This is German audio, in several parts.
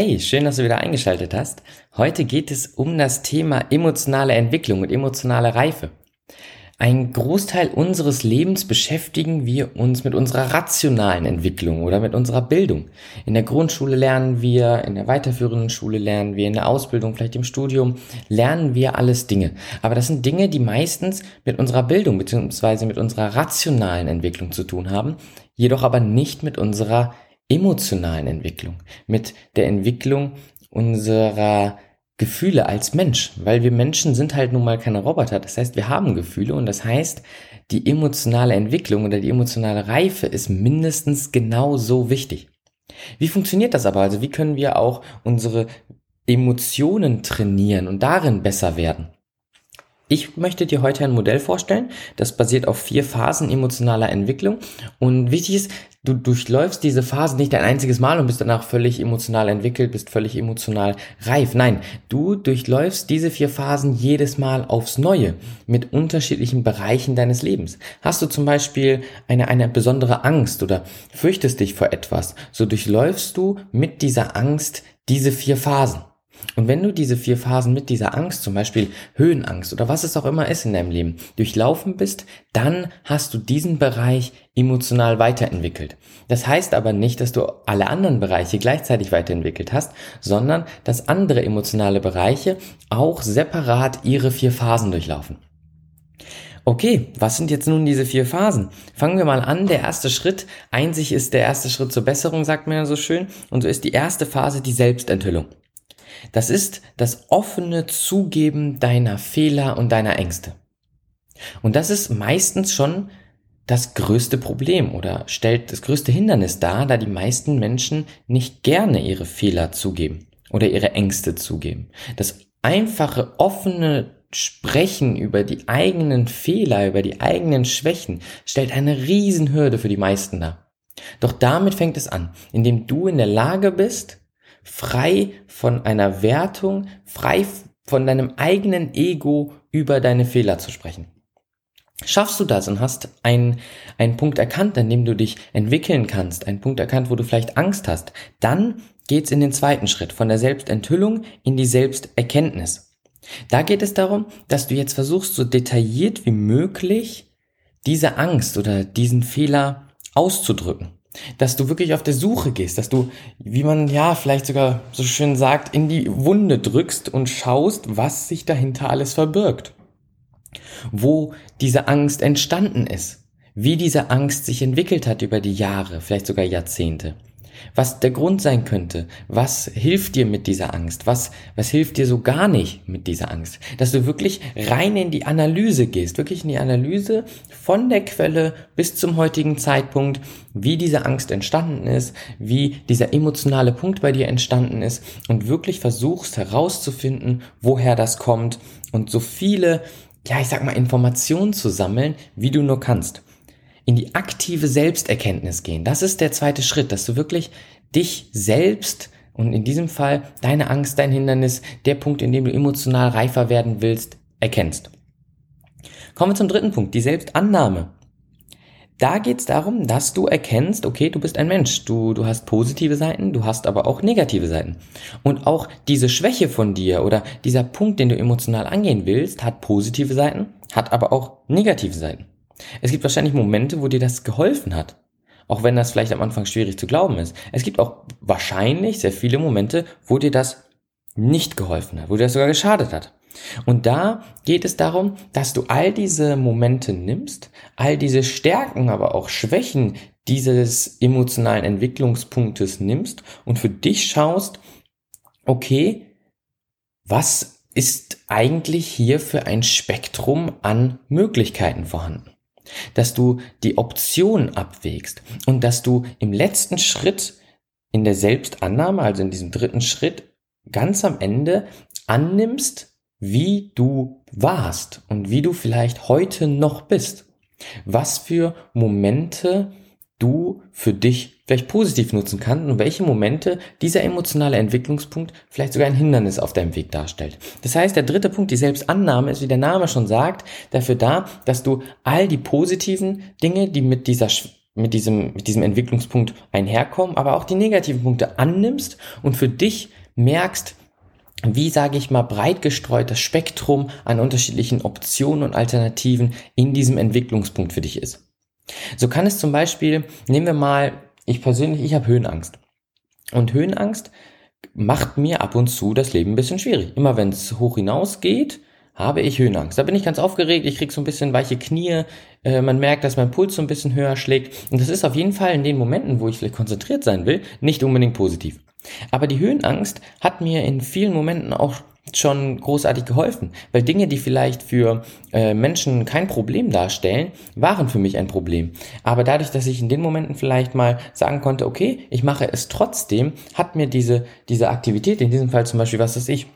Hey, schön, dass du wieder eingeschaltet hast. Heute geht es um das Thema emotionale Entwicklung und emotionale Reife. Ein Großteil unseres Lebens beschäftigen wir uns mit unserer rationalen Entwicklung oder mit unserer Bildung. In der Grundschule lernen wir, in der weiterführenden Schule lernen wir, in der Ausbildung, vielleicht im Studium, lernen wir alles Dinge. Aber das sind Dinge, die meistens mit unserer Bildung bzw. mit unserer rationalen Entwicklung zu tun haben, jedoch aber nicht mit unserer emotionalen Entwicklung, mit der Entwicklung unserer Gefühle als Mensch, weil wir Menschen sind halt nun mal keine Roboter. Das heißt, wir haben Gefühle und das heißt, die emotionale Entwicklung oder die emotionale Reife ist mindestens genauso wichtig. Wie funktioniert das aber? Also wie können wir auch unsere Emotionen trainieren und darin besser werden? Ich möchte dir heute ein Modell vorstellen, das basiert auf vier Phasen emotionaler Entwicklung. Und wichtig ist, du durchläufst diese Phasen nicht ein einziges Mal und bist danach völlig emotional entwickelt, bist völlig emotional reif. Nein, du durchläufst diese vier Phasen jedes Mal aufs Neue mit unterschiedlichen Bereichen deines Lebens. Hast du zum Beispiel eine, eine besondere Angst oder fürchtest dich vor etwas, so durchläufst du mit dieser Angst diese vier Phasen. Und wenn du diese vier Phasen mit dieser Angst, zum Beispiel Höhenangst oder was es auch immer ist in deinem Leben, durchlaufen bist, dann hast du diesen Bereich emotional weiterentwickelt. Das heißt aber nicht, dass du alle anderen Bereiche gleichzeitig weiterentwickelt hast, sondern dass andere emotionale Bereiche auch separat ihre vier Phasen durchlaufen. Okay, was sind jetzt nun diese vier Phasen? Fangen wir mal an. Der erste Schritt, einzig ist der erste Schritt zur Besserung, sagt man ja so schön. Und so ist die erste Phase die Selbstenthüllung. Das ist das offene Zugeben deiner Fehler und deiner Ängste. Und das ist meistens schon das größte Problem oder stellt das größte Hindernis dar, da die meisten Menschen nicht gerne ihre Fehler zugeben oder ihre Ängste zugeben. Das einfache, offene Sprechen über die eigenen Fehler, über die eigenen Schwächen stellt eine Riesenhürde für die meisten dar. Doch damit fängt es an, indem du in der Lage bist, frei von einer Wertung, frei von deinem eigenen Ego über deine Fehler zu sprechen. Schaffst du das und hast einen, einen Punkt erkannt, an dem du dich entwickeln kannst, einen Punkt erkannt, wo du vielleicht Angst hast, dann geht's in den zweiten Schritt von der Selbstenthüllung in die Selbsterkenntnis. Da geht es darum, dass du jetzt versuchst, so detailliert wie möglich diese Angst oder diesen Fehler auszudrücken dass du wirklich auf der Suche gehst, dass du, wie man ja vielleicht sogar so schön sagt, in die Wunde drückst und schaust, was sich dahinter alles verbirgt. Wo diese Angst entstanden ist, wie diese Angst sich entwickelt hat über die Jahre, vielleicht sogar Jahrzehnte was der Grund sein könnte. Was hilft dir mit dieser Angst? Was, was hilft dir so gar nicht mit dieser Angst? Dass du wirklich rein in die Analyse gehst, wirklich in die Analyse von der Quelle bis zum heutigen Zeitpunkt, wie diese Angst entstanden ist, wie dieser emotionale Punkt bei dir entstanden ist und wirklich versuchst herauszufinden, woher das kommt und so viele ja, ich sag mal, Informationen zu sammeln, wie du nur kannst in die aktive Selbsterkenntnis gehen. Das ist der zweite Schritt, dass du wirklich dich selbst und in diesem Fall deine Angst, dein Hindernis, der Punkt, in dem du emotional reifer werden willst, erkennst. Kommen wir zum dritten Punkt, die Selbstannahme. Da geht es darum, dass du erkennst, okay, du bist ein Mensch, du, du hast positive Seiten, du hast aber auch negative Seiten. Und auch diese Schwäche von dir oder dieser Punkt, den du emotional angehen willst, hat positive Seiten, hat aber auch negative Seiten. Es gibt wahrscheinlich Momente, wo dir das geholfen hat. Auch wenn das vielleicht am Anfang schwierig zu glauben ist. Es gibt auch wahrscheinlich sehr viele Momente, wo dir das nicht geholfen hat, wo dir das sogar geschadet hat. Und da geht es darum, dass du all diese Momente nimmst, all diese Stärken, aber auch Schwächen dieses emotionalen Entwicklungspunktes nimmst und für dich schaust, okay, was ist eigentlich hier für ein Spektrum an Möglichkeiten vorhanden? Dass du die Option abwägst und dass du im letzten Schritt in der Selbstannahme, also in diesem dritten Schritt, ganz am Ende annimmst, wie du warst und wie du vielleicht heute noch bist. Was für Momente du für dich vielleicht positiv nutzen kannst und welche Momente dieser emotionale Entwicklungspunkt vielleicht sogar ein Hindernis auf deinem Weg darstellt. Das heißt, der dritte Punkt, die Selbstannahme, ist, wie der Name schon sagt, dafür da, dass du all die positiven Dinge, die mit dieser mit diesem, mit diesem Entwicklungspunkt einherkommen, aber auch die negativen Punkte annimmst und für dich merkst, wie sage ich mal breit gestreut das Spektrum an unterschiedlichen Optionen und Alternativen in diesem Entwicklungspunkt für dich ist. So kann es zum Beispiel, nehmen wir mal, ich persönlich, ich habe Höhenangst. Und Höhenangst macht mir ab und zu das Leben ein bisschen schwierig. Immer wenn es hoch hinaus geht, habe ich Höhenangst. Da bin ich ganz aufgeregt, ich krieg so ein bisschen weiche Knie, äh, man merkt, dass mein Puls so ein bisschen höher schlägt. Und das ist auf jeden Fall in den Momenten, wo ich vielleicht konzentriert sein will, nicht unbedingt positiv. Aber die Höhenangst hat mir in vielen Momenten auch schon großartig geholfen, weil Dinge, die vielleicht für äh, Menschen kein Problem darstellen, waren für mich ein Problem. Aber dadurch, dass ich in den Momenten vielleicht mal sagen konnte, okay, ich mache es trotzdem, hat mir diese, diese Aktivität, in diesem Fall zum Beispiel, was ist ich,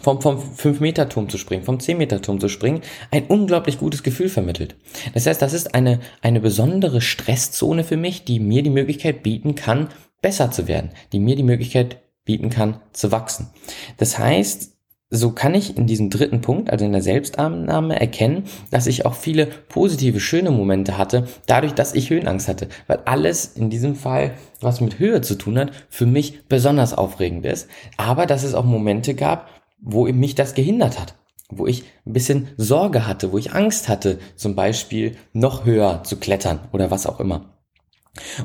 vom, vom 5-Meter-Turm zu springen, vom 10-Meter-Turm zu springen, ein unglaublich gutes Gefühl vermittelt. Das heißt, das ist eine, eine besondere Stresszone für mich, die mir die Möglichkeit bieten kann, besser zu werden, die mir die Möglichkeit bieten kann, zu wachsen. Das heißt, so kann ich in diesem dritten Punkt, also in der Selbstannahme, erkennen, dass ich auch viele positive, schöne Momente hatte, dadurch, dass ich Höhenangst hatte. Weil alles in diesem Fall, was mit Höhe zu tun hat, für mich besonders aufregend ist. Aber dass es auch Momente gab, wo mich das gehindert hat. Wo ich ein bisschen Sorge hatte, wo ich Angst hatte, zum Beispiel noch höher zu klettern oder was auch immer.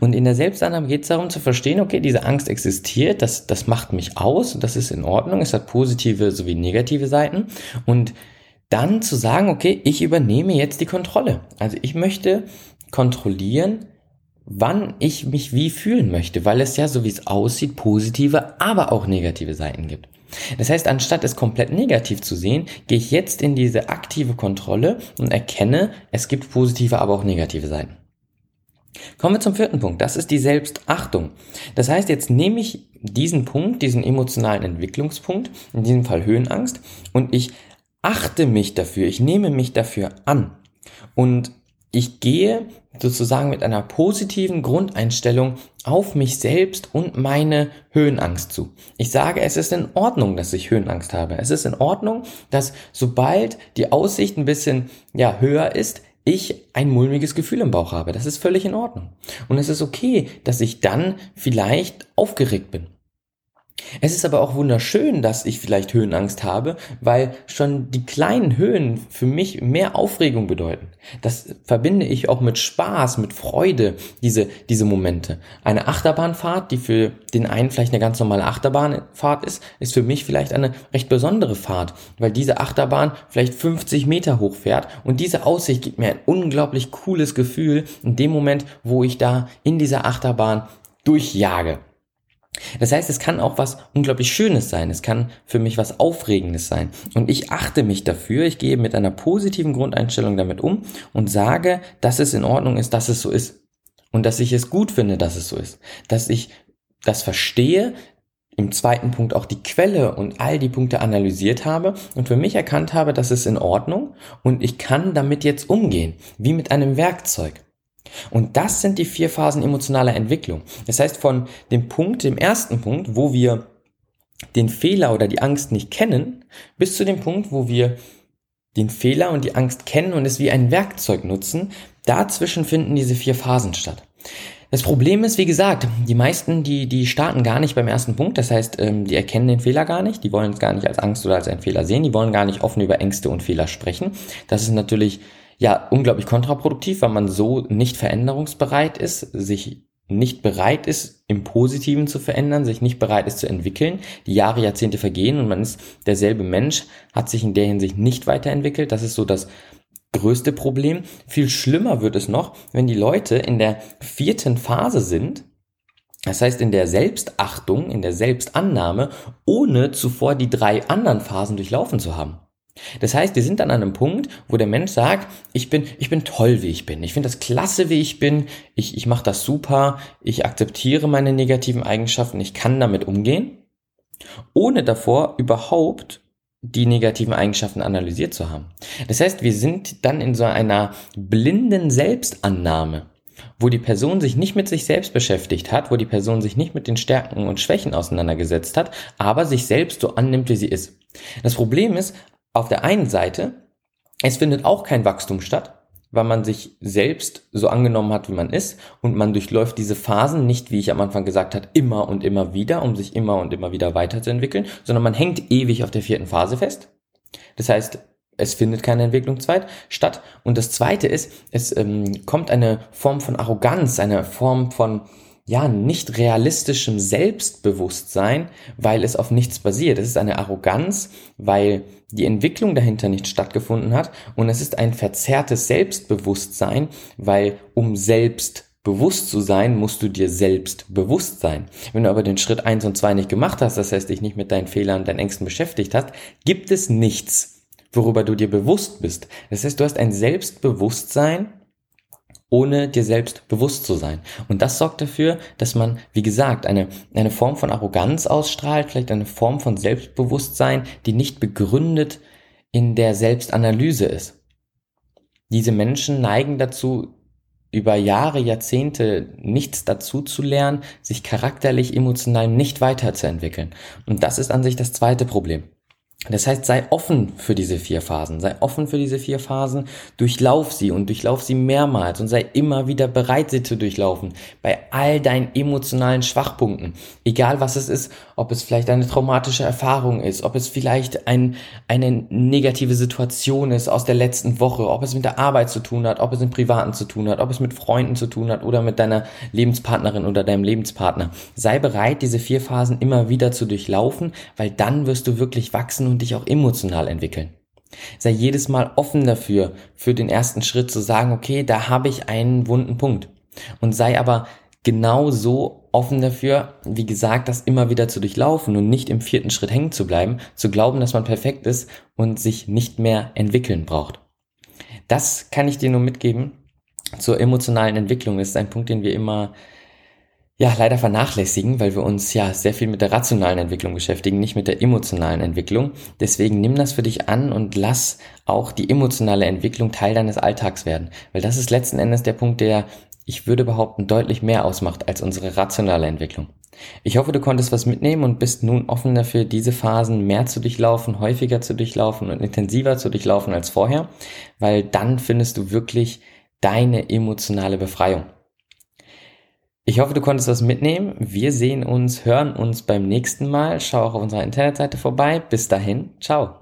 Und in der Selbstannahme geht es darum zu verstehen, okay, diese Angst existiert, das, das macht mich aus, das ist in Ordnung, es hat positive sowie negative Seiten. Und dann zu sagen, okay, ich übernehme jetzt die Kontrolle. Also ich möchte kontrollieren, wann ich mich wie fühlen möchte, weil es ja, so wie es aussieht, positive, aber auch negative Seiten gibt. Das heißt, anstatt es komplett negativ zu sehen, gehe ich jetzt in diese aktive Kontrolle und erkenne, es gibt positive, aber auch negative Seiten. Kommen wir zum vierten Punkt. Das ist die Selbstachtung. Das heißt, jetzt nehme ich diesen Punkt, diesen emotionalen Entwicklungspunkt, in diesem Fall Höhenangst, und ich achte mich dafür, ich nehme mich dafür an. Und ich gehe sozusagen mit einer positiven Grundeinstellung auf mich selbst und meine Höhenangst zu. Ich sage, es ist in Ordnung, dass ich Höhenangst habe. Es ist in Ordnung, dass sobald die Aussicht ein bisschen ja, höher ist, ich ein mulmiges Gefühl im Bauch habe. Das ist völlig in Ordnung. Und es ist okay, dass ich dann vielleicht aufgeregt bin. Es ist aber auch wunderschön, dass ich vielleicht Höhenangst habe, weil schon die kleinen Höhen für mich mehr Aufregung bedeuten. Das verbinde ich auch mit Spaß, mit Freude, diese, diese Momente. Eine Achterbahnfahrt, die für den einen vielleicht eine ganz normale Achterbahnfahrt ist, ist für mich vielleicht eine recht besondere Fahrt, weil diese Achterbahn vielleicht 50 Meter hoch fährt und diese Aussicht gibt mir ein unglaublich cooles Gefühl in dem Moment, wo ich da in dieser Achterbahn durchjage. Das heißt, es kann auch was unglaublich Schönes sein. Es kann für mich was Aufregendes sein. Und ich achte mich dafür. Ich gehe mit einer positiven Grundeinstellung damit um und sage, dass es in Ordnung ist, dass es so ist. Und dass ich es gut finde, dass es so ist. Dass ich das verstehe, im zweiten Punkt auch die Quelle und all die Punkte analysiert habe und für mich erkannt habe, dass es in Ordnung und ich kann damit jetzt umgehen, wie mit einem Werkzeug. Und das sind die vier Phasen emotionaler Entwicklung. Das heißt, von dem Punkt, dem ersten Punkt, wo wir den Fehler oder die Angst nicht kennen, bis zu dem Punkt, wo wir den Fehler und die Angst kennen und es wie ein Werkzeug nutzen, dazwischen finden diese vier Phasen statt. Das Problem ist, wie gesagt, die meisten, die, die starten gar nicht beim ersten Punkt. Das heißt, ähm, die erkennen den Fehler gar nicht. Die wollen es gar nicht als Angst oder als einen Fehler sehen. Die wollen gar nicht offen über Ängste und Fehler sprechen. Das ist natürlich ja unglaublich kontraproduktiv, weil man so nicht veränderungsbereit ist, sich nicht bereit ist, im Positiven zu verändern, sich nicht bereit ist zu entwickeln. Die Jahre, Jahrzehnte vergehen und man ist derselbe Mensch, hat sich in der Hinsicht nicht weiterentwickelt. Das ist so das größte Problem. Viel schlimmer wird es noch, wenn die Leute in der vierten Phase sind, das heißt in der Selbstachtung, in der Selbstannahme, ohne zuvor die drei anderen Phasen durchlaufen zu haben. Das heißt, wir sind dann an einem Punkt, wo der Mensch sagt, ich bin, ich bin toll, wie ich bin. Ich finde das klasse, wie ich bin. Ich, ich mache das super. Ich akzeptiere meine negativen Eigenschaften. Ich kann damit umgehen, ohne davor überhaupt die negativen Eigenschaften analysiert zu haben. Das heißt, wir sind dann in so einer blinden Selbstannahme, wo die Person sich nicht mit sich selbst beschäftigt hat, wo die Person sich nicht mit den Stärken und Schwächen auseinandergesetzt hat, aber sich selbst so annimmt, wie sie ist. Das Problem ist, auf der einen Seite, es findet auch kein Wachstum statt, weil man sich selbst so angenommen hat, wie man ist und man durchläuft diese Phasen nicht, wie ich am Anfang gesagt habe, immer und immer wieder, um sich immer und immer wieder weiterzuentwickeln, sondern man hängt ewig auf der vierten Phase fest. Das heißt, es findet keine Entwicklung zweit statt. Und das zweite ist, es ähm, kommt eine Form von Arroganz, eine Form von ja, nicht realistischem Selbstbewusstsein, weil es auf nichts basiert. Es ist eine Arroganz, weil die Entwicklung dahinter nicht stattgefunden hat und es ist ein verzerrtes Selbstbewusstsein, weil um selbst bewusst zu sein, musst du dir selbst bewusst sein. Wenn du aber den Schritt eins und zwei nicht gemacht hast, das heißt dich nicht mit deinen Fehlern, deinen Ängsten beschäftigt hast, gibt es nichts, worüber du dir bewusst bist. Das heißt, du hast ein Selbstbewusstsein, ohne dir selbst bewusst zu sein. Und das sorgt dafür, dass man, wie gesagt, eine, eine Form von Arroganz ausstrahlt, vielleicht eine Form von Selbstbewusstsein, die nicht begründet in der Selbstanalyse ist. Diese Menschen neigen dazu, über Jahre, Jahrzehnte nichts dazu zu lernen, sich charakterlich, emotional nicht weiterzuentwickeln. Und das ist an sich das zweite Problem. Das heißt, sei offen für diese vier Phasen, sei offen für diese vier Phasen, durchlauf sie und durchlauf sie mehrmals und sei immer wieder bereit, sie zu durchlaufen. Bei all deinen emotionalen Schwachpunkten. Egal was es ist, ob es vielleicht eine traumatische Erfahrung ist, ob es vielleicht ein, eine negative Situation ist aus der letzten Woche, ob es mit der Arbeit zu tun hat, ob es im Privaten zu tun hat, ob es mit Freunden zu tun hat oder mit deiner Lebenspartnerin oder deinem Lebenspartner. Sei bereit, diese vier Phasen immer wieder zu durchlaufen, weil dann wirst du wirklich wachsen und dich auch emotional entwickeln. Sei jedes Mal offen dafür, für den ersten Schritt zu sagen, okay, da habe ich einen wunden Punkt. Und sei aber genauso offen dafür, wie gesagt, das immer wieder zu durchlaufen und nicht im vierten Schritt hängen zu bleiben, zu glauben, dass man perfekt ist und sich nicht mehr entwickeln braucht. Das kann ich dir nur mitgeben zur emotionalen Entwicklung. Das ist ein Punkt, den wir immer ja, leider vernachlässigen, weil wir uns ja sehr viel mit der rationalen Entwicklung beschäftigen, nicht mit der emotionalen Entwicklung. Deswegen nimm das für dich an und lass auch die emotionale Entwicklung Teil deines Alltags werden, weil das ist letzten Endes der Punkt, der, ich würde behaupten, deutlich mehr ausmacht als unsere rationale Entwicklung. Ich hoffe, du konntest was mitnehmen und bist nun offen dafür, diese Phasen mehr zu durchlaufen, häufiger zu durchlaufen und intensiver zu durchlaufen als vorher, weil dann findest du wirklich deine emotionale Befreiung. Ich hoffe, du konntest was mitnehmen. Wir sehen uns, hören uns beim nächsten Mal. Schau auch auf unserer Internetseite vorbei. Bis dahin, ciao.